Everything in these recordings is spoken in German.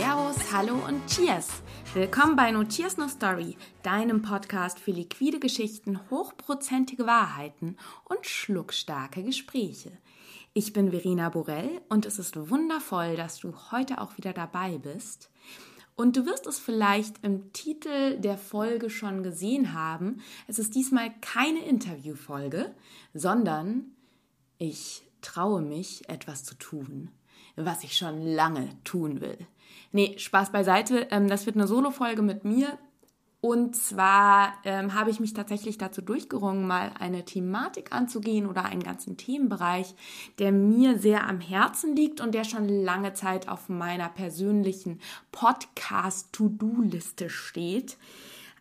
Servus, Hallo und Cheers! Willkommen bei No Cheers No Story, deinem Podcast für liquide Geschichten, hochprozentige Wahrheiten und schluckstarke Gespräche. Ich bin Verena Borell und es ist wundervoll, dass du heute auch wieder dabei bist. Und du wirst es vielleicht im Titel der Folge schon gesehen haben. Es ist diesmal keine Interviewfolge, sondern ich traue mich, etwas zu tun, was ich schon lange tun will. Nee, Spaß beiseite. Ähm, das wird eine Solo-Folge mit mir. Und zwar ähm, habe ich mich tatsächlich dazu durchgerungen, mal eine Thematik anzugehen oder einen ganzen Themenbereich, der mir sehr am Herzen liegt und der schon lange Zeit auf meiner persönlichen Podcast-To-Do-Liste steht.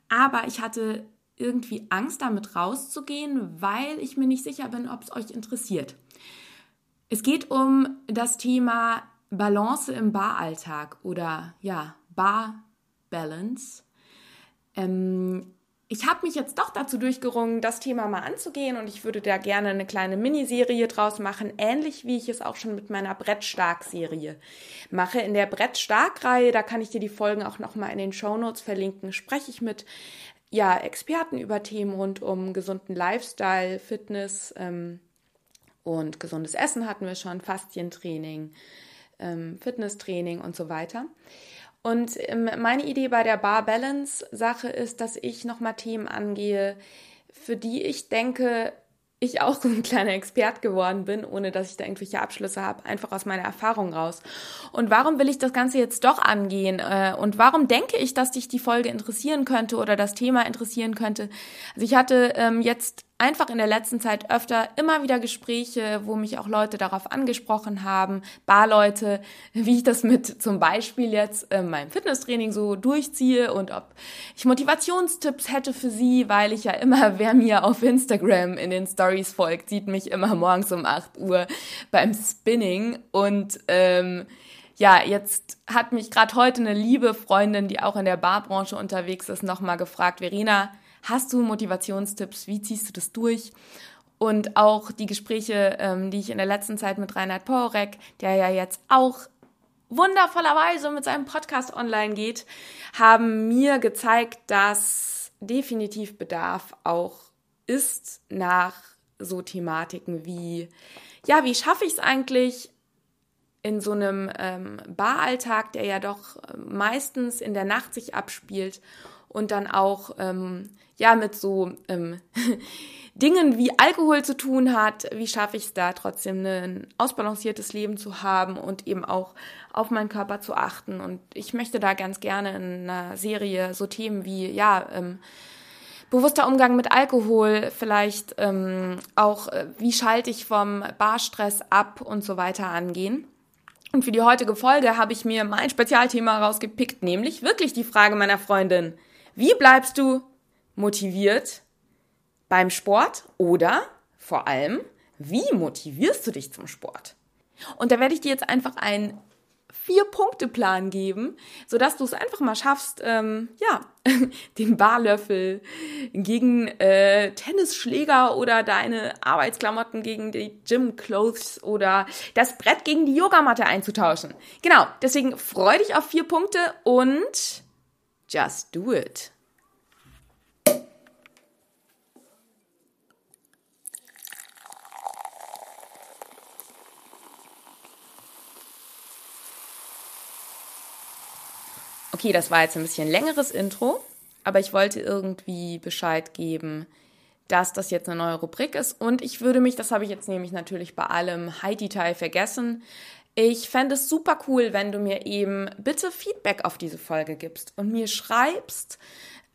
Aber ich hatte irgendwie Angst, damit rauszugehen, weil ich mir nicht sicher bin, ob es euch interessiert. Es geht um das Thema Balance im Baralltag oder ja, Bar Balance. Ähm, ich habe mich jetzt doch dazu durchgerungen, das Thema mal anzugehen und ich würde da gerne eine kleine Miniserie draus machen, ähnlich wie ich es auch schon mit meiner Brettstark-Serie mache. In der Brettstark-Reihe, da kann ich dir die Folgen auch nochmal in den Shownotes verlinken, spreche ich mit ja, Experten über Themen rund um gesunden Lifestyle, Fitness ähm, und gesundes Essen hatten wir schon, Faszientraining, ähm, Fitnesstraining und so weiter. Und ähm, meine Idee bei der Bar Balance Sache ist, dass ich nochmal Themen angehe, für die ich denke, ich auch so ein kleiner Expert geworden bin, ohne dass ich da irgendwelche Abschlüsse habe, einfach aus meiner Erfahrung raus. Und warum will ich das Ganze jetzt doch angehen? Äh, und warum denke ich, dass dich die Folge interessieren könnte oder das Thema interessieren könnte? Also ich hatte ähm, jetzt einfach in der letzten Zeit öfter immer wieder Gespräche, wo mich auch Leute darauf angesprochen haben, Barleute, wie ich das mit zum Beispiel jetzt äh, meinem Fitnesstraining so durchziehe und ob ich Motivationstipps hätte für sie, weil ich ja immer, wer mir auf Instagram in den Stories folgt, sieht mich immer morgens um 8 Uhr beim Spinning. Und ähm, ja, jetzt hat mich gerade heute eine liebe Freundin, die auch in der Barbranche unterwegs ist, nochmal gefragt, Verena, Hast du Motivationstipps? Wie ziehst du das durch? Und auch die Gespräche, ähm, die ich in der letzten Zeit mit Reinhard Porek, der ja jetzt auch wundervollerweise mit seinem Podcast online geht, haben mir gezeigt, dass definitiv Bedarf auch ist nach so Thematiken wie, ja, wie schaffe ich es eigentlich in so einem ähm, Baralltag, der ja doch meistens in der Nacht sich abspielt und dann auch ähm, ja mit so ähm, Dingen wie Alkohol zu tun hat, wie schaffe ich es da trotzdem ein ausbalanciertes Leben zu haben und eben auch auf meinen Körper zu achten. Und ich möchte da ganz gerne in einer Serie so Themen wie, ja, ähm, bewusster Umgang mit Alkohol, vielleicht ähm, auch, äh, wie schalte ich vom Barstress ab und so weiter angehen. Und für die heutige Folge habe ich mir mein Spezialthema rausgepickt, nämlich wirklich die Frage meiner Freundin. Wie bleibst du motiviert beim Sport oder vor allem, wie motivierst du dich zum Sport? Und da werde ich dir jetzt einfach einen Vier-Punkte-Plan geben, sodass du es einfach mal schaffst, ähm, ja, den Barlöffel gegen äh, Tennisschläger oder deine Arbeitsklamotten gegen die Gym-Clothes oder das Brett gegen die Yogamatte einzutauschen. Genau, deswegen freu dich auf vier Punkte und just do it. Okay, das war jetzt ein bisschen längeres Intro, aber ich wollte irgendwie Bescheid geben, dass das jetzt eine neue Rubrik ist. Und ich würde mich, das habe ich jetzt nämlich natürlich bei allem High-Detail vergessen, ich fände es super cool, wenn du mir eben bitte Feedback auf diese Folge gibst und mir schreibst,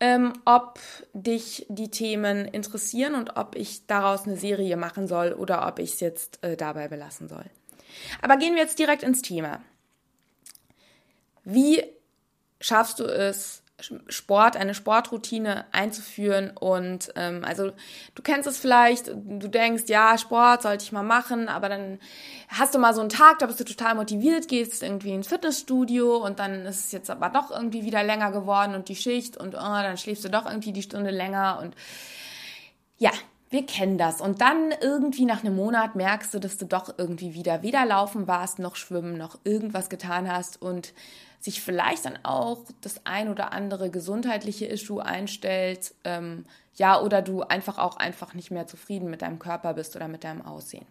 ähm, ob dich die Themen interessieren und ob ich daraus eine Serie machen soll oder ob ich es jetzt äh, dabei belassen soll. Aber gehen wir jetzt direkt ins Thema. Wie schaffst du es, Sport, eine Sportroutine einzuführen und ähm, also du kennst es vielleicht, du denkst, ja, Sport sollte ich mal machen, aber dann hast du mal so einen Tag, da bist du total motiviert, gehst irgendwie ins Fitnessstudio und dann ist es jetzt aber doch irgendwie wieder länger geworden und die Schicht und oh, dann schläfst du doch irgendwie die Stunde länger und ja, Wir kennen das. Und dann irgendwie nach einem Monat merkst du, dass du doch irgendwie wieder weder laufen warst, noch schwimmen, noch irgendwas getan hast und sich vielleicht dann auch das ein oder andere gesundheitliche Issue einstellt, ähm, ja, oder du einfach auch einfach nicht mehr zufrieden mit deinem Körper bist oder mit deinem Aussehen.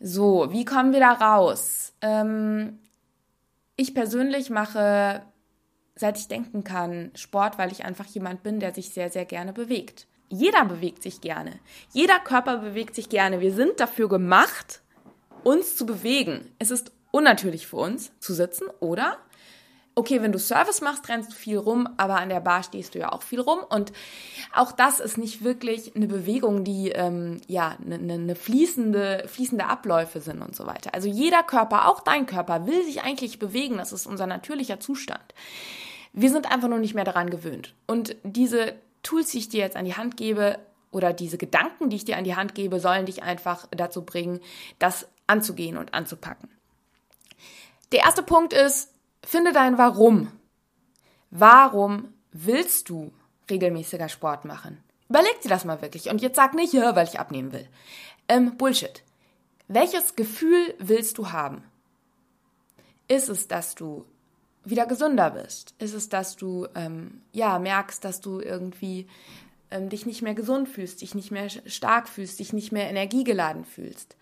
So, wie kommen wir da raus? Ähm, ich persönlich mache, seit ich denken kann, Sport, weil ich einfach jemand bin, der sich sehr, sehr gerne bewegt. Jeder bewegt sich gerne. Jeder Körper bewegt sich gerne. Wir sind dafür gemacht, uns zu bewegen. Es ist unnatürlich für uns zu sitzen, oder? Okay, wenn du Service machst, rennst du viel rum, aber an der Bar stehst du ja auch viel rum. Und auch das ist nicht wirklich eine Bewegung, die ähm, ja eine, eine ne fließende, fließende Abläufe sind und so weiter. Also jeder Körper, auch dein Körper, will sich eigentlich bewegen. Das ist unser natürlicher Zustand. Wir sind einfach nur nicht mehr daran gewöhnt. Und diese Tools, die ich dir jetzt an die Hand gebe, oder diese Gedanken, die ich dir an die Hand gebe, sollen dich einfach dazu bringen, das anzugehen und anzupacken. Der erste Punkt ist, finde dein Warum. Warum willst du regelmäßiger Sport machen? Überleg dir das mal wirklich. Und jetzt sag nicht, ja, weil ich abnehmen will. Ähm, Bullshit. Welches Gefühl willst du haben? Ist es, dass du wieder gesünder bist? Ist es, dass du ähm, ja merkst, dass du irgendwie ähm, dich nicht mehr gesund fühlst, dich nicht mehr stark fühlst, dich nicht mehr energiegeladen fühlst?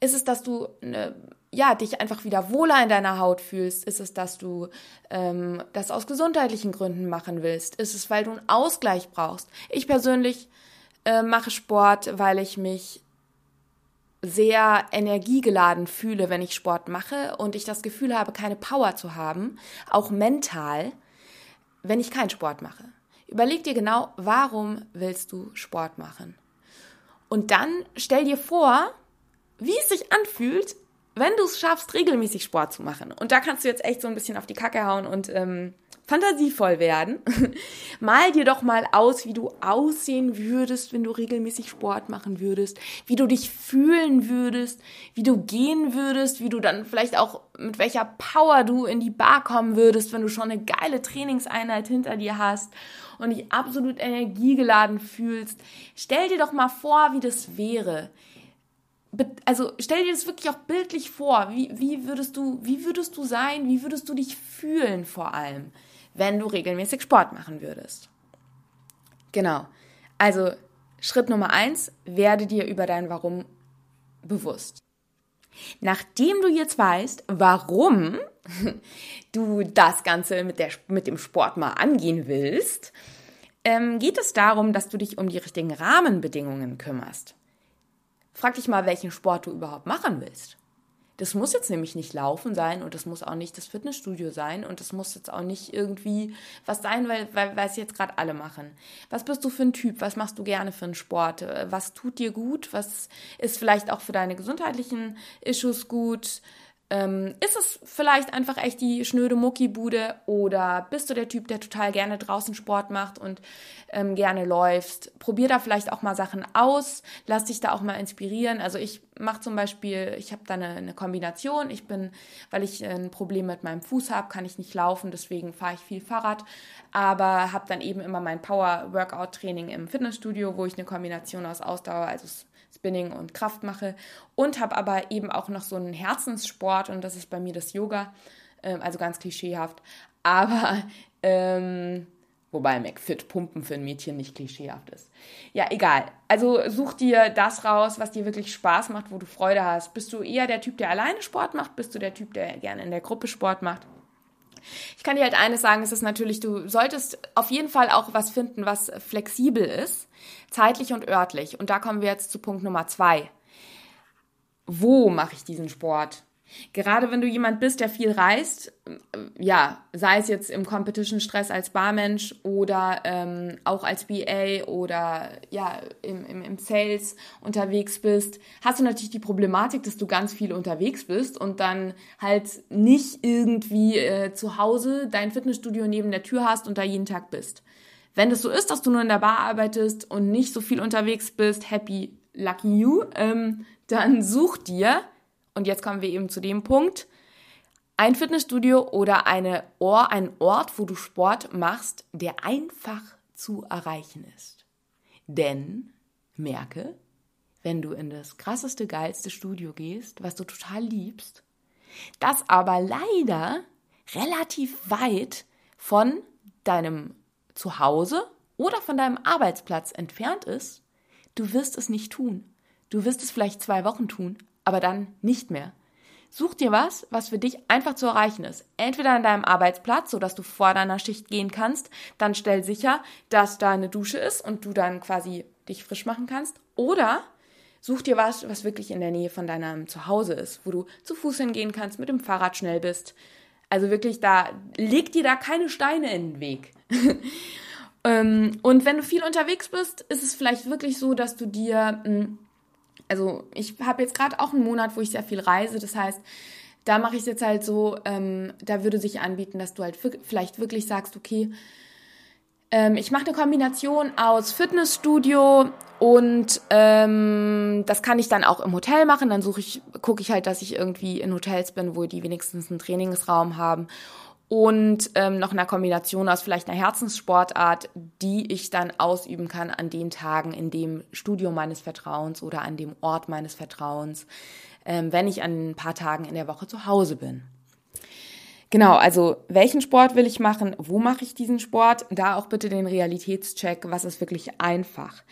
Ist es, dass du ne, ja dich einfach wieder wohler in deiner Haut fühlst? Ist es, dass du ähm, das aus gesundheitlichen Gründen machen willst? Ist es, weil du einen Ausgleich brauchst? Ich persönlich äh, mache Sport, weil ich mich sehr energiegeladen fühle, wenn ich Sport mache und ich das Gefühl habe, keine Power zu haben, auch mental, wenn ich keinen Sport mache. Überleg dir genau, warum willst du Sport machen? Und dann stell dir vor, wie es sich anfühlt, wenn du es schaffst, regelmäßig Sport zu machen. Und da kannst du jetzt echt so ein bisschen auf die Kacke hauen und ähm, fantasievoll werden. mal dir doch mal aus, wie du aussehen würdest, wenn du regelmäßig Sport machen würdest, wie du dich fühlen würdest, wie du gehen würdest, wie du dann vielleicht auch mit welcher Power du in die Bar kommen würdest, wenn du schon eine geile Trainingseinheit hinter dir hast und dich absolut energiegeladen fühlst. Stell dir doch mal vor, wie das wäre also stell dir das wirklich auch bildlich vor. Wie, wie, würdest du, wie würdest du sein? Wie würdest du dich fühlen vor allem? wenn du regelmäßig Sport machen würdest. Genau. Also Schritt Nummer eins, werde dir über dein Warum bewusst. Nachdem du jetzt weißt, warum du das Ganze mit, der, mit dem Sport mal angehen willst, ähm, geht es darum, dass du dich um die richtigen Rahmenbedingungen kümmerst. Frag dich mal, welchen Sport du überhaupt machen willst. Das muss jetzt nämlich nicht Laufen sein und das muss auch nicht das Fitnessstudio sein und das muss jetzt auch nicht irgendwie was sein, weil, weil, weil es jetzt gerade alle machen. Was bist du für ein Typ? Was machst du gerne für einen Sport? Was tut dir gut? Was ist vielleicht auch für deine gesundheitlichen Issues gut? Ähm, ist es vielleicht einfach echt die schnöde Muckibude oder bist du der Typ, der total gerne draußen Sport macht und ähm, gerne läufst? Probier da vielleicht auch mal Sachen aus, lass dich da auch mal inspirieren. Also ich mache zum Beispiel, ich habe da eine, eine, Kombination. Ich bin, weil ich ein Problem mit meinem Fuß habe, kann ich nicht laufen, deswegen fahre ich viel Fahrrad, aber habe dann eben immer mein Power-Workout-Training im Fitnessstudio, wo ich eine Kombination aus Ausdauer, also Spinning und Kraft mache und habe aber eben auch noch so einen Herzenssport und das ist bei mir das Yoga, ähm, also ganz klischeehaft, aber ähm, wobei McFit Pumpen für ein Mädchen nicht klischeehaft ist. Ja, egal. Also such dir das raus, was dir wirklich Spaß macht, wo du Freude hast. Bist du eher der Typ, der alleine Sport macht? Bist du der Typ, der gerne in der Gruppe Sport macht? Ich kann dir halt eines sagen, es ist natürlich, du solltest auf jeden Fall auch was finden, was flexibel ist, zeitlich und örtlich. Und da kommen wir jetzt zu Punkt Nummer zwei. Wo mache ich diesen Sport? Gerade wenn du jemand bist, der viel reist, äh, ja, sei es jetzt im Competition-Stress als Barmensch oder ähm, auch als BA oder ja, im, im, im Sales unterwegs bist, hast du natürlich die Problematik, dass du ganz viel unterwegs bist und dann halt nicht irgendwie äh, zu Hause dein Fitnessstudio neben der Tür hast und da jeden Tag bist. Wenn das so ist, dass du nur in der Bar arbeitest und nicht so viel unterwegs bist, happy, lucky you, ähm, dann such dir und jetzt kommen wir eben zu dem Punkt, ein Fitnessstudio oder eine Ohr, ein Ort, wo du Sport machst, der einfach zu erreichen ist. Denn merke, wenn du in das krasseste, geilste Studio gehst, was du total liebst, das aber leider relativ weit von deinem Zuhause oder von deinem Arbeitsplatz entfernt ist, du wirst es nicht tun. Du wirst es vielleicht zwei Wochen tun, aber dann nicht mehr. Such dir was, was für dich einfach zu erreichen ist. Entweder an deinem Arbeitsplatz, sodass du vor deiner Schicht gehen kannst. Dann stell sicher, dass da eine Dusche ist und du dann quasi dich frisch machen kannst. Oder such dir was, was wirklich in der Nähe von deinem Zuhause ist, wo du zu Fuß hingehen kannst, mit dem Fahrrad schnell bist. Also wirklich da, leg dir da keine Steine in den Weg. Ähm, und wenn du viel unterwegs bist, ist es vielleicht wirklich so, dass du dir hm, also ich habe jetzt gerade auch einen Monat, wo ich sehr viel reise. Das heißt, da mache ich es jetzt halt so, ähm, da würde sich anbieten, dass du halt vielleicht wirklich sagst, okay, ähm, ich mache eine Kombination aus Fitnessstudio und ähm, das kann ich dann auch im Hotel machen. Dann suche ich, gucke ich halt, dass ich irgendwie in Hotels bin, wo die wenigstens einen Trainingsraum haben und ähm, noch einer Kombination aus vielleicht einer Herzenssportart, die ich dann ausüben kann an den Tagen in dem Studio meines Vertrauens oder an dem Ort meines Vertrauens, ähm, wenn ich an ein paar Tagen in der Woche zu Hause bin. Genau, also welchen Sport will ich machen? Wo mache ich diesen Sport? Da auch bitte den Realitätscheck, was ist wirklich einfach.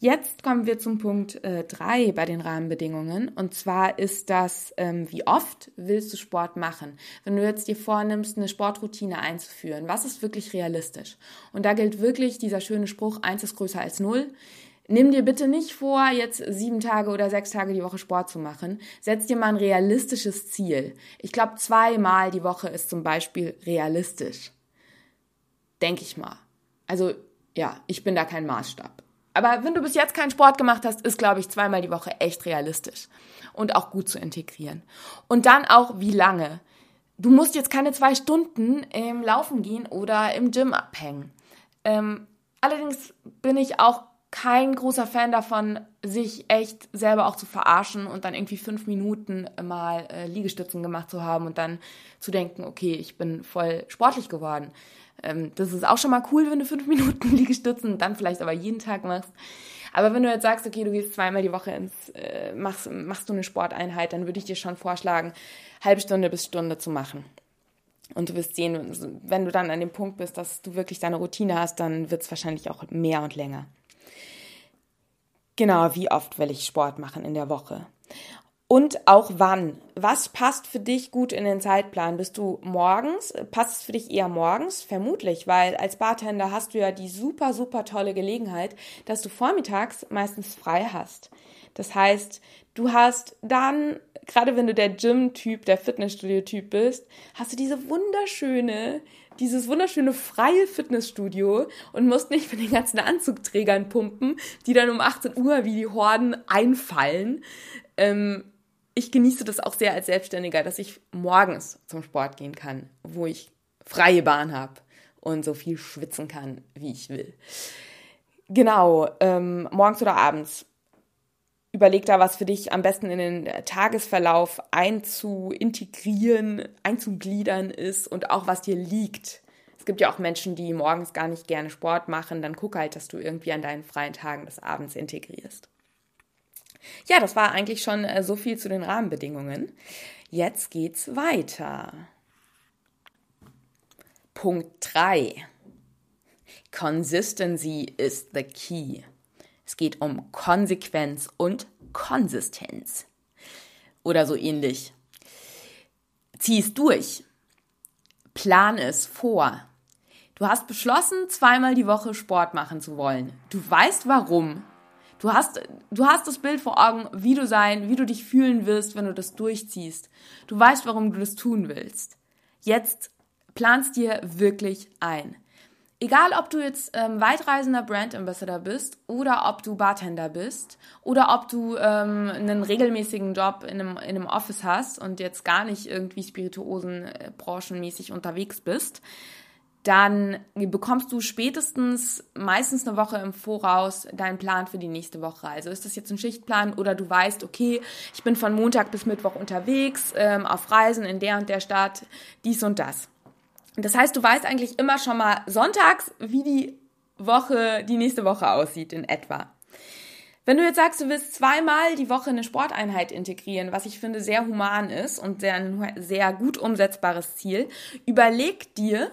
Jetzt kommen wir zum Punkt 3 äh, bei den Rahmenbedingungen. Und zwar ist das, ähm, wie oft willst du Sport machen? Wenn du jetzt dir vornimmst, eine Sportroutine einzuführen, was ist wirklich realistisch? Und da gilt wirklich dieser schöne Spruch, eins ist größer als null. Nimm dir bitte nicht vor, jetzt sieben Tage oder sechs Tage die Woche Sport zu machen. Setz dir mal ein realistisches Ziel. Ich glaube, zweimal die Woche ist zum Beispiel realistisch. Denke ich mal. Also, ja, ich bin da kein Maßstab. Aber wenn du bis jetzt keinen Sport gemacht hast, ist, glaube ich, zweimal die Woche echt realistisch und auch gut zu integrieren. Und dann auch, wie lange. Du musst jetzt keine zwei Stunden im Laufen gehen oder im Gym abhängen. Ähm, allerdings bin ich auch kein großer Fan davon, sich echt selber auch zu verarschen und dann irgendwie fünf Minuten mal äh, Liegestützen gemacht zu haben und dann zu denken, okay, ich bin voll sportlich geworden. Ähm, das ist auch schon mal cool, wenn du fünf Minuten Liegestützen dann vielleicht aber jeden Tag machst. Aber wenn du jetzt sagst, okay, du gehst zweimal die Woche ins, äh, machst, machst du eine Sporteinheit, dann würde ich dir schon vorschlagen, halbe Stunde bis Stunde zu machen. Und du wirst sehen, wenn du dann an dem Punkt bist, dass du wirklich deine Routine hast, dann wird es wahrscheinlich auch mehr und länger. Genau, wie oft will ich Sport machen in der Woche? Und auch wann? Was passt für dich gut in den Zeitplan? Bist du morgens? Passt es für dich eher morgens? Vermutlich, weil als Bartender hast du ja die super, super tolle Gelegenheit, dass du vormittags meistens frei hast. Das heißt, du hast dann, gerade wenn du der Gym-Typ, der Fitnessstudio-Typ bist, hast du diese wunderschöne dieses wunderschöne freie Fitnessstudio und musst nicht mit den ganzen Anzugträgern pumpen, die dann um 18 Uhr wie die Horden einfallen. Ähm, ich genieße das auch sehr als Selbstständiger, dass ich morgens zum Sport gehen kann, wo ich freie Bahn habe und so viel schwitzen kann, wie ich will. Genau, ähm, morgens oder abends überleg da, was für dich am besten in den Tagesverlauf einzuintegrieren, einzugliedern ist und auch was dir liegt. Es gibt ja auch Menschen, die morgens gar nicht gerne Sport machen. Dann guck halt, dass du irgendwie an deinen freien Tagen des Abends integrierst. Ja, das war eigentlich schon äh, so viel zu den Rahmenbedingungen. Jetzt geht's weiter. Punkt 3. Consistency is the key. Es geht um Konsequenz und Konsistenz. Oder so ähnlich. Zieh es durch. Plan es vor. Du hast beschlossen, zweimal die Woche Sport machen zu wollen. Du weißt warum. Du hast, du hast das Bild vor Augen, wie du sein, wie du dich fühlen wirst, wenn du das durchziehst. Du weißt, warum du das tun willst. Jetzt planst dir wirklich ein. Egal, ob du jetzt ähm, weitreisender Brand Ambassador bist oder ob du Bartender bist oder ob du ähm, einen regelmäßigen Job in einem, in einem Office hast und jetzt gar nicht irgendwie spirituosen äh, branchenmäßig unterwegs bist, dann bekommst du spätestens meistens eine Woche im Voraus deinen Plan für die nächste Woche. Also ist das jetzt ein Schichtplan oder du weißt, okay, ich bin von Montag bis Mittwoch unterwegs, ähm, auf Reisen in der und der Stadt, dies und das. Das heißt, du weißt eigentlich immer schon mal sonntags, wie die Woche, die nächste Woche aussieht in etwa. Wenn du jetzt sagst, du willst zweimal die Woche eine Sporteinheit integrieren, was ich finde sehr human ist und sehr, ein sehr gut umsetzbares Ziel, überleg dir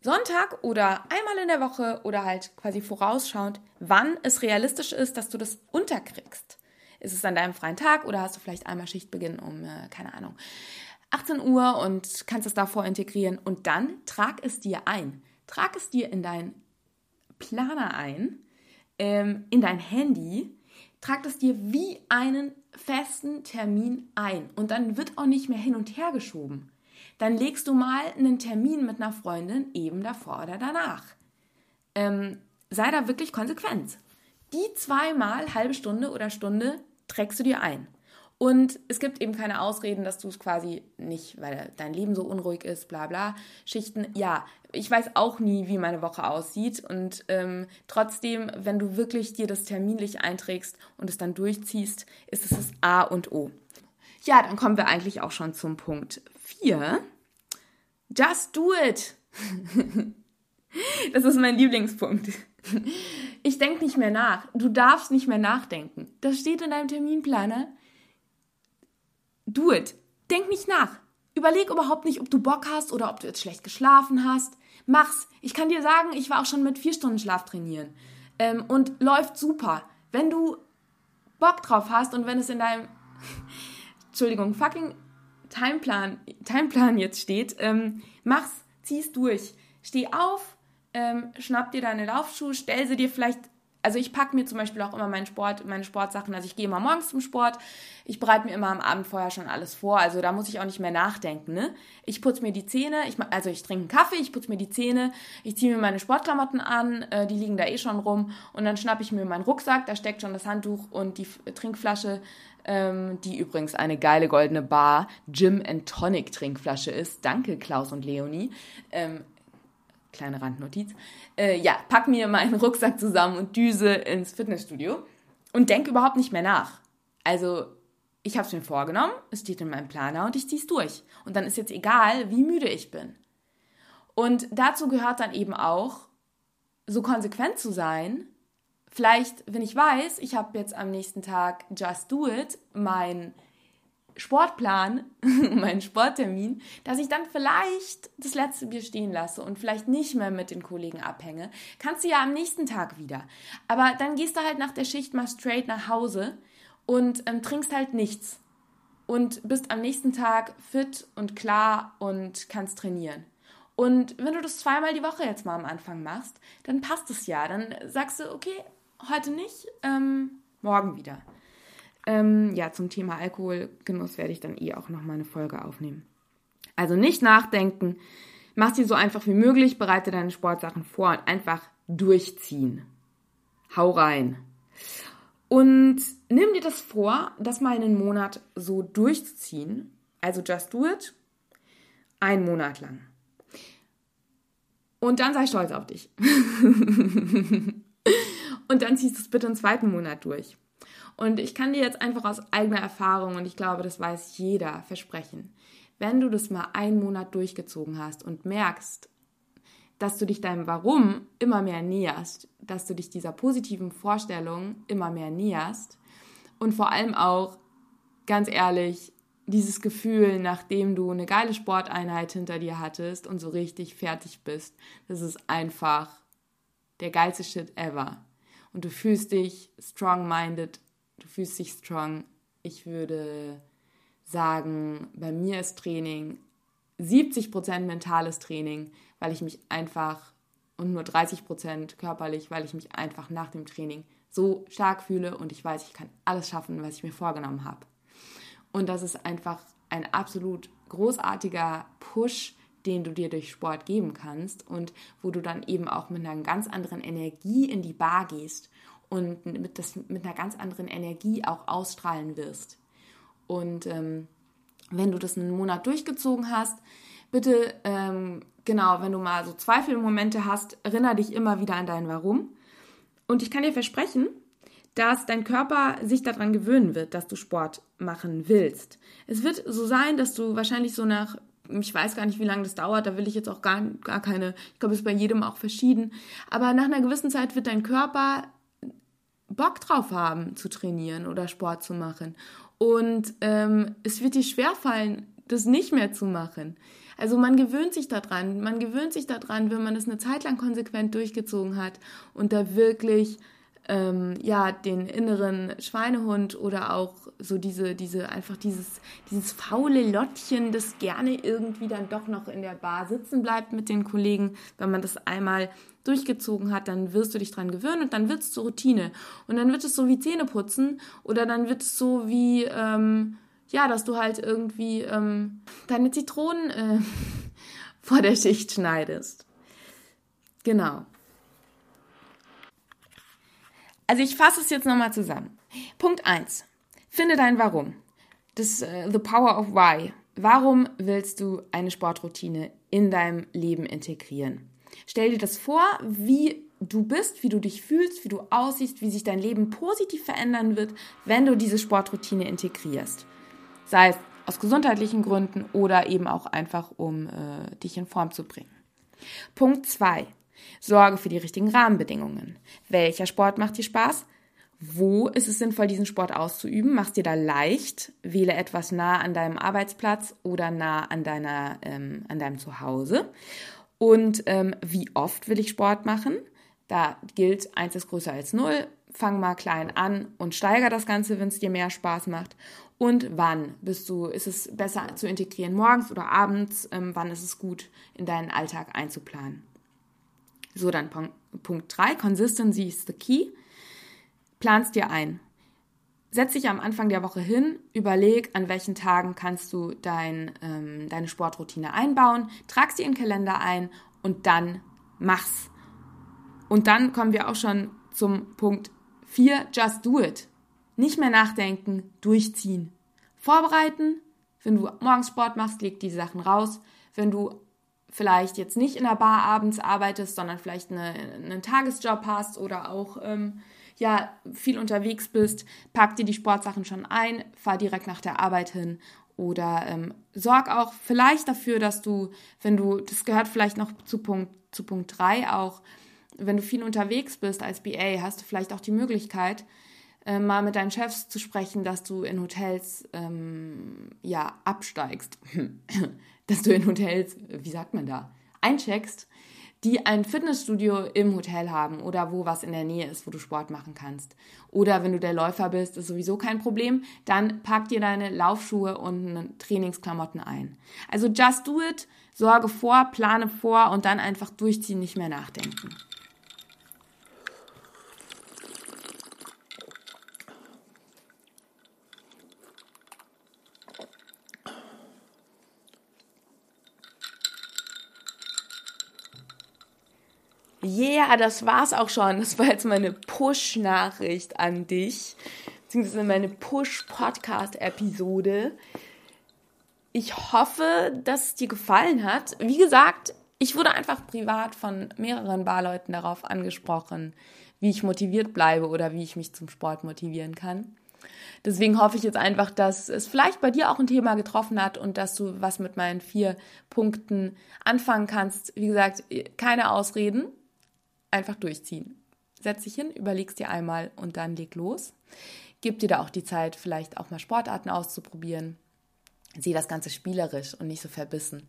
Sonntag oder einmal in der Woche oder halt quasi vorausschauend, wann es realistisch ist, dass du das unterkriegst. Ist es an deinem freien Tag oder hast du vielleicht einmal Schichtbeginn um, äh, keine Ahnung, 18 Uhr und kannst es davor integrieren und dann trag es dir ein. Trag es dir in deinen Planer ein ähm, in dein Handy, trag das dir wie einen festen Termin ein und dann wird auch nicht mehr hin und her geschoben. Dann legst du mal einen Termin mit einer Freundin eben davor oder danach. Ähm, sei da wirklich konsequent. Die zweimal halbe Stunde oder Stunde trägst du dir ein. Und es gibt eben keine Ausreden, dass du es quasi nicht, weil dein Leben so unruhig ist, bla bla. Schichten, ja, ich weiß auch nie, wie meine Woche aussieht. Und ähm, trotzdem, wenn du wirklich dir das terminlich einträgst und es dann durchziehst, ist es das A und O. Ja, dann kommen wir eigentlich auch schon zum Punkt 4. Just do it. das ist mein Lieblingspunkt. Ich denke nicht mehr nach. Du darfst nicht mehr nachdenken. Das steht in deinem Terminplaner. Do it. Denk nicht nach. Überleg überhaupt nicht, ob du Bock hast oder ob du jetzt schlecht geschlafen hast. Mach's. Ich kann dir sagen, ich war auch schon mit vier Stunden Schlaf trainieren. Ähm, und läuft super. Wenn du Bock drauf hast und wenn es in deinem, Entschuldigung, fucking Timeplan, Timeplan jetzt steht, ähm, mach's, zieh's durch. Steh auf, ähm, schnapp dir deine Laufschuhe, stell sie dir vielleicht also ich packe mir zum Beispiel auch immer meinen Sport, meine Sportsachen. Also ich gehe immer morgens zum Sport. Ich bereite mir immer am Abend vorher schon alles vor. Also da muss ich auch nicht mehr nachdenken. Ne? Ich putze mir die Zähne. Ich, also ich trinke einen Kaffee, ich putze mir die Zähne. Ich ziehe mir meine Sportklamotten an. Äh, die liegen da eh schon rum. Und dann schnappe ich mir meinen Rucksack. Da steckt schon das Handtuch und die Trinkflasche. Ähm, die übrigens eine geile goldene Bar Gym and Tonic Trinkflasche ist. Danke Klaus und Leonie. Ähm, kleine Randnotiz, äh, ja, pack mir meinen Rucksack zusammen und düse ins Fitnessstudio und denke überhaupt nicht mehr nach. Also, ich habe es mir vorgenommen, es steht in meinem Planer und ich ziehe es durch. Und dann ist jetzt egal, wie müde ich bin. Und dazu gehört dann eben auch, so konsequent zu sein. Vielleicht, wenn ich weiß, ich habe jetzt am nächsten Tag Just Do It, mein Sportplan, meinen Sporttermin, dass ich dann vielleicht das letzte Bier stehen lasse und vielleicht nicht mehr mit den Kollegen abhänge, kannst du ja am nächsten Tag wieder. Aber dann gehst du halt nach der Schicht mal straight nach Hause und ähm, trinkst halt nichts und bist am nächsten Tag fit und klar und kannst trainieren. Und wenn du das zweimal die Woche jetzt mal am Anfang machst, dann passt es ja. Dann sagst du, okay, heute nicht, ähm, morgen wieder. Ähm, ja, zum Thema Alkoholgenuss werde ich dann eh auch nochmal eine Folge aufnehmen. Also nicht nachdenken, mach sie so einfach wie möglich, bereite deine Sportsachen vor und einfach durchziehen. Hau rein. Und nimm dir das vor, das mal einen Monat so durchzuziehen. Also just do it. Einen Monat lang. Und dann sei stolz auf dich. und dann ziehst du es bitte einen zweiten Monat durch. Und ich kann dir jetzt einfach aus eigener Erfahrung, und ich glaube, das weiß jeder, versprechen, wenn du das mal einen Monat durchgezogen hast und merkst, dass du dich deinem Warum immer mehr näherst, dass du dich dieser positiven Vorstellung immer mehr näherst und vor allem auch, ganz ehrlich, dieses Gefühl, nachdem du eine geile Sporteinheit hinter dir hattest und so richtig fertig bist, das ist einfach der geilste Shit ever. Und du fühlst dich strong-minded du fühlst dich strong. Ich würde sagen, bei mir ist Training 70% mentales Training, weil ich mich einfach und nur 30% körperlich, weil ich mich einfach nach dem Training so stark fühle und ich weiß, ich kann alles schaffen, was ich mir vorgenommen habe. Und das ist einfach ein absolut großartiger Push, den du dir durch Sport geben kannst und wo du dann eben auch mit einer ganz anderen Energie in die Bar gehst und mit, das, mit einer ganz anderen Energie auch ausstrahlen wirst. Und ähm, wenn du das einen Monat durchgezogen hast, bitte, ähm, genau, wenn du mal so Zweifelmomente hast, erinnere dich immer wieder an dein Warum. Und ich kann dir versprechen, dass dein Körper sich daran gewöhnen wird, dass du Sport machen willst. Es wird so sein, dass du wahrscheinlich so nach, ich weiß gar nicht, wie lange das dauert, da will ich jetzt auch gar, gar keine, ich glaube, es ist bei jedem auch verschieden, aber nach einer gewissen Zeit wird dein Körper Bock drauf haben zu trainieren oder Sport zu machen. Und ähm, es wird dir schwerfallen, das nicht mehr zu machen. Also man gewöhnt sich daran. Man gewöhnt sich daran, wenn man es eine Zeit lang konsequent durchgezogen hat und da wirklich ähm, ja den inneren Schweinehund oder auch so diese diese einfach dieses dieses faule Lottchen, das gerne irgendwie dann doch noch in der Bar sitzen bleibt mit den Kollegen, wenn man das einmal durchgezogen hat, dann wirst du dich dran gewöhnen und dann wird es zur Routine und dann wird es so wie Zähneputzen oder dann wird es so wie ähm, ja, dass du halt irgendwie ähm, deine Zitronen äh, vor der Schicht schneidest. Genau. Also ich fasse es jetzt nochmal zusammen. Punkt 1. Finde dein Warum. Das uh, The Power of Why. Warum willst du eine Sportroutine in deinem Leben integrieren? Stell dir das vor, wie du bist, wie du dich fühlst, wie du aussiehst, wie sich dein Leben positiv verändern wird, wenn du diese Sportroutine integrierst. Sei es aus gesundheitlichen Gründen oder eben auch einfach, um äh, dich in Form zu bringen. Punkt 2. Sorge für die richtigen Rahmenbedingungen. Welcher Sport macht dir Spaß? Wo ist es sinnvoll, diesen Sport auszuüben? Mach's dir da leicht. Wähle etwas nah an deinem Arbeitsplatz oder nah an, deiner, ähm, an deinem Zuhause. Und ähm, wie oft will ich Sport machen? Da gilt, eins ist größer als null. Fang mal klein an und steigere das Ganze, wenn es dir mehr Spaß macht. Und wann bist du, ist es besser zu integrieren, morgens oder abends? Ähm, wann ist es gut, in deinen Alltag einzuplanen? So, dann Punkt 3, Consistency is the key. Planst dir ein. Setz dich am Anfang der Woche hin, überleg, an welchen Tagen kannst du dein, ähm, deine Sportroutine einbauen, tragst dir in den Kalender ein und dann mach's. Und dann kommen wir auch schon zum Punkt 4, just do it. Nicht mehr nachdenken, durchziehen. Vorbereiten, wenn du morgens Sport machst, leg die Sachen raus. Wenn du vielleicht jetzt nicht in der Bar abends arbeitest, sondern vielleicht eine, einen Tagesjob hast oder auch ähm, ja, viel unterwegs bist, pack dir die Sportsachen schon ein, fahr direkt nach der Arbeit hin oder ähm, sorg auch vielleicht dafür, dass du, wenn du, das gehört vielleicht noch zu Punkt, zu Punkt 3 auch, wenn du viel unterwegs bist als BA, hast du vielleicht auch die Möglichkeit, äh, mal mit deinen Chefs zu sprechen, dass du in Hotels ähm, ja absteigst. Dass du in Hotels, wie sagt man da, eincheckst, die ein Fitnessstudio im Hotel haben oder wo was in der Nähe ist, wo du Sport machen kannst. Oder wenn du der Läufer bist, ist sowieso kein Problem, dann pack dir deine Laufschuhe und Trainingsklamotten ein. Also just do it, sorge vor, plane vor und dann einfach durchziehen, nicht mehr nachdenken. Yeah, das war's auch schon. Das war jetzt meine Push-Nachricht an dich, beziehungsweise meine Push-Podcast-Episode. Ich hoffe, dass es dir gefallen hat. Wie gesagt, ich wurde einfach privat von mehreren Barleuten darauf angesprochen, wie ich motiviert bleibe oder wie ich mich zum Sport motivieren kann. Deswegen hoffe ich jetzt einfach, dass es vielleicht bei dir auch ein Thema getroffen hat und dass du was mit meinen vier Punkten anfangen kannst. Wie gesagt, keine Ausreden einfach durchziehen. Setz dich hin, überlegst dir einmal und dann leg los. Gib dir da auch die Zeit, vielleicht auch mal Sportarten auszuprobieren. Sieh das Ganze spielerisch und nicht so verbissen.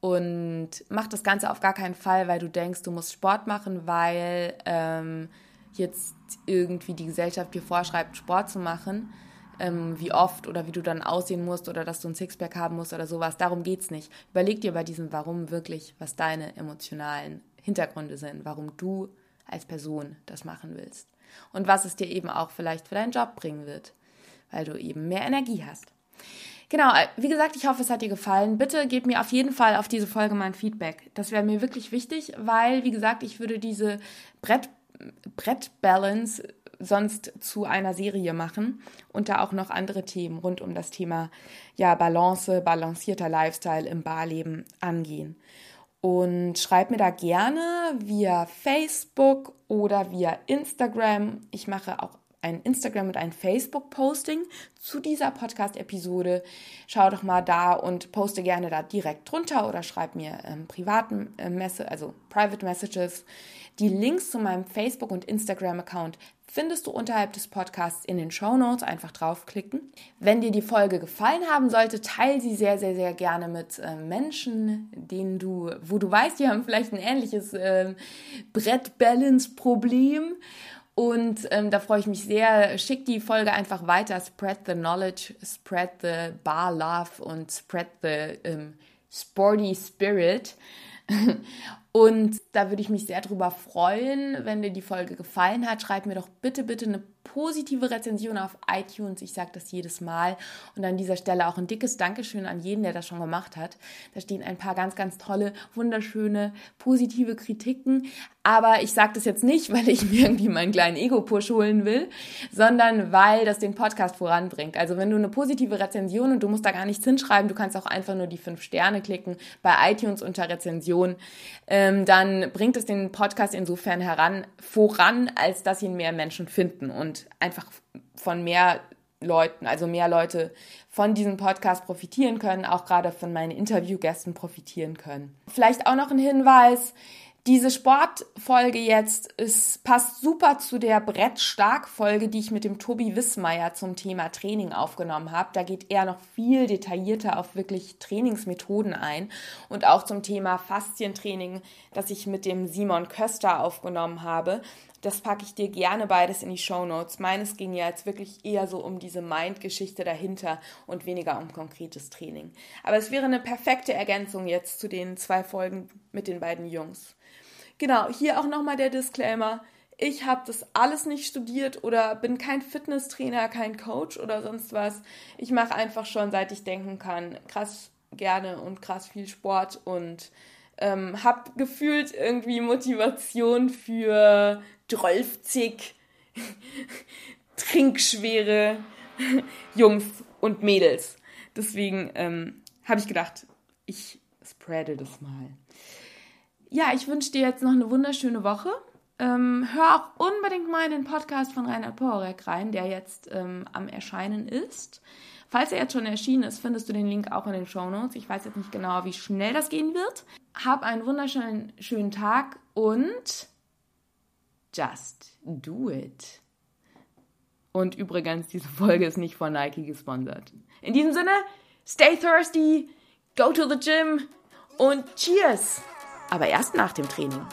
Und mach das Ganze auf gar keinen Fall, weil du denkst, du musst Sport machen, weil ähm, jetzt irgendwie die Gesellschaft dir vorschreibt, Sport zu machen. Ähm, wie oft oder wie du dann aussehen musst oder dass du ein Sixpack haben musst oder sowas. Darum geht es nicht. Überleg dir bei diesem Warum wirklich, was deine emotionalen Hintergründe sind, warum du als Person das machen willst. Und was es dir eben auch vielleicht für deinen Job bringen wird, weil du eben mehr Energie hast. Genau, äh, wie gesagt, ich hoffe, es hat dir gefallen. Bitte gib mir auf jeden Fall auf diese Folge mein Feedback. Das wäre mir wirklich wichtig, weil, wie gesagt, ich würde diese Brett, Brett-Balance sonst zu einer Serie machen und da auch noch andere Themen rund um das Thema ja, Balance, balancierter Lifestyle im Barleben angehen. Und schreib mir da gerne via Facebook oder via Instagram. Ich mache auch ein Instagram und ein Facebook-Posting zu dieser Podcast-Episode. Schau doch mal da und poste gerne da direkt drunter oder schreib mir ähm, privaten äh, Messe, also Private Messages. Die Links zu meinem Facebook- und Instagram-Account findest du unterhalb des Podcasts in den Show Notes. Einfach draufklicken. Wenn dir die Folge gefallen haben sollte, teile sie sehr, sehr, sehr gerne mit äh, Menschen, denen du, wo du weißt, die haben vielleicht ein ähnliches äh, Brett-Balance-Problem. Und ähm, da freue ich mich sehr. Schick die Folge einfach weiter. Spread the knowledge, spread the bar love und spread the ähm, sporty spirit. Und da würde ich mich sehr drüber freuen, wenn dir die Folge gefallen hat. Schreib mir doch bitte, bitte eine positive Rezension auf iTunes. Ich sage das jedes Mal. Und an dieser Stelle auch ein dickes Dankeschön an jeden, der das schon gemacht hat. Da stehen ein paar ganz, ganz tolle, wunderschöne, positive Kritiken. Aber ich sage das jetzt nicht, weil ich mir irgendwie meinen kleinen Ego-Push holen will, sondern weil das den Podcast voranbringt. Also wenn du eine positive Rezension und du musst da gar nichts hinschreiben, du kannst auch einfach nur die fünf Sterne klicken bei iTunes unter Rezension, ähm, dann bringt es den Podcast insofern heran, voran, als dass ihn mehr Menschen finden und einfach von mehr Leuten, also mehr Leute von diesem Podcast profitieren können, auch gerade von meinen Interviewgästen profitieren können. Vielleicht auch noch ein Hinweis, diese Sportfolge jetzt ist, passt super zu der Brettstark-Folge, die ich mit dem Tobi Wissmeier zum Thema Training aufgenommen habe. Da geht er noch viel detaillierter auf wirklich Trainingsmethoden ein und auch zum Thema Faszientraining, das ich mit dem Simon Köster aufgenommen habe. Das packe ich dir gerne beides in die Show Notes. Meines ging ja jetzt wirklich eher so um diese Mind-Geschichte dahinter und weniger um konkretes Training. Aber es wäre eine perfekte Ergänzung jetzt zu den zwei Folgen mit den beiden Jungs. Genau, hier auch nochmal der Disclaimer. Ich habe das alles nicht studiert oder bin kein Fitnesstrainer, kein Coach oder sonst was. Ich mache einfach schon, seit ich denken kann, krass gerne und krass viel Sport und ähm, habe gefühlt irgendwie Motivation für 12 trinkschwere Jungs und Mädels. Deswegen ähm, habe ich gedacht, ich spreade das mal ja, ich wünsche dir jetzt noch eine wunderschöne Woche. Ähm, hör auch unbedingt mal in den Podcast von Reinhard Porek rein, der jetzt ähm, am Erscheinen ist. Falls er jetzt schon erschienen ist, findest du den Link auch in den Show Notes. Ich weiß jetzt nicht genau, wie schnell das gehen wird. Hab einen wunderschönen schönen Tag und just do it. Und übrigens, diese Folge ist nicht von Nike gesponsert. In diesem Sinne, stay thirsty, go to the gym und cheers! Aber erst nach dem Training.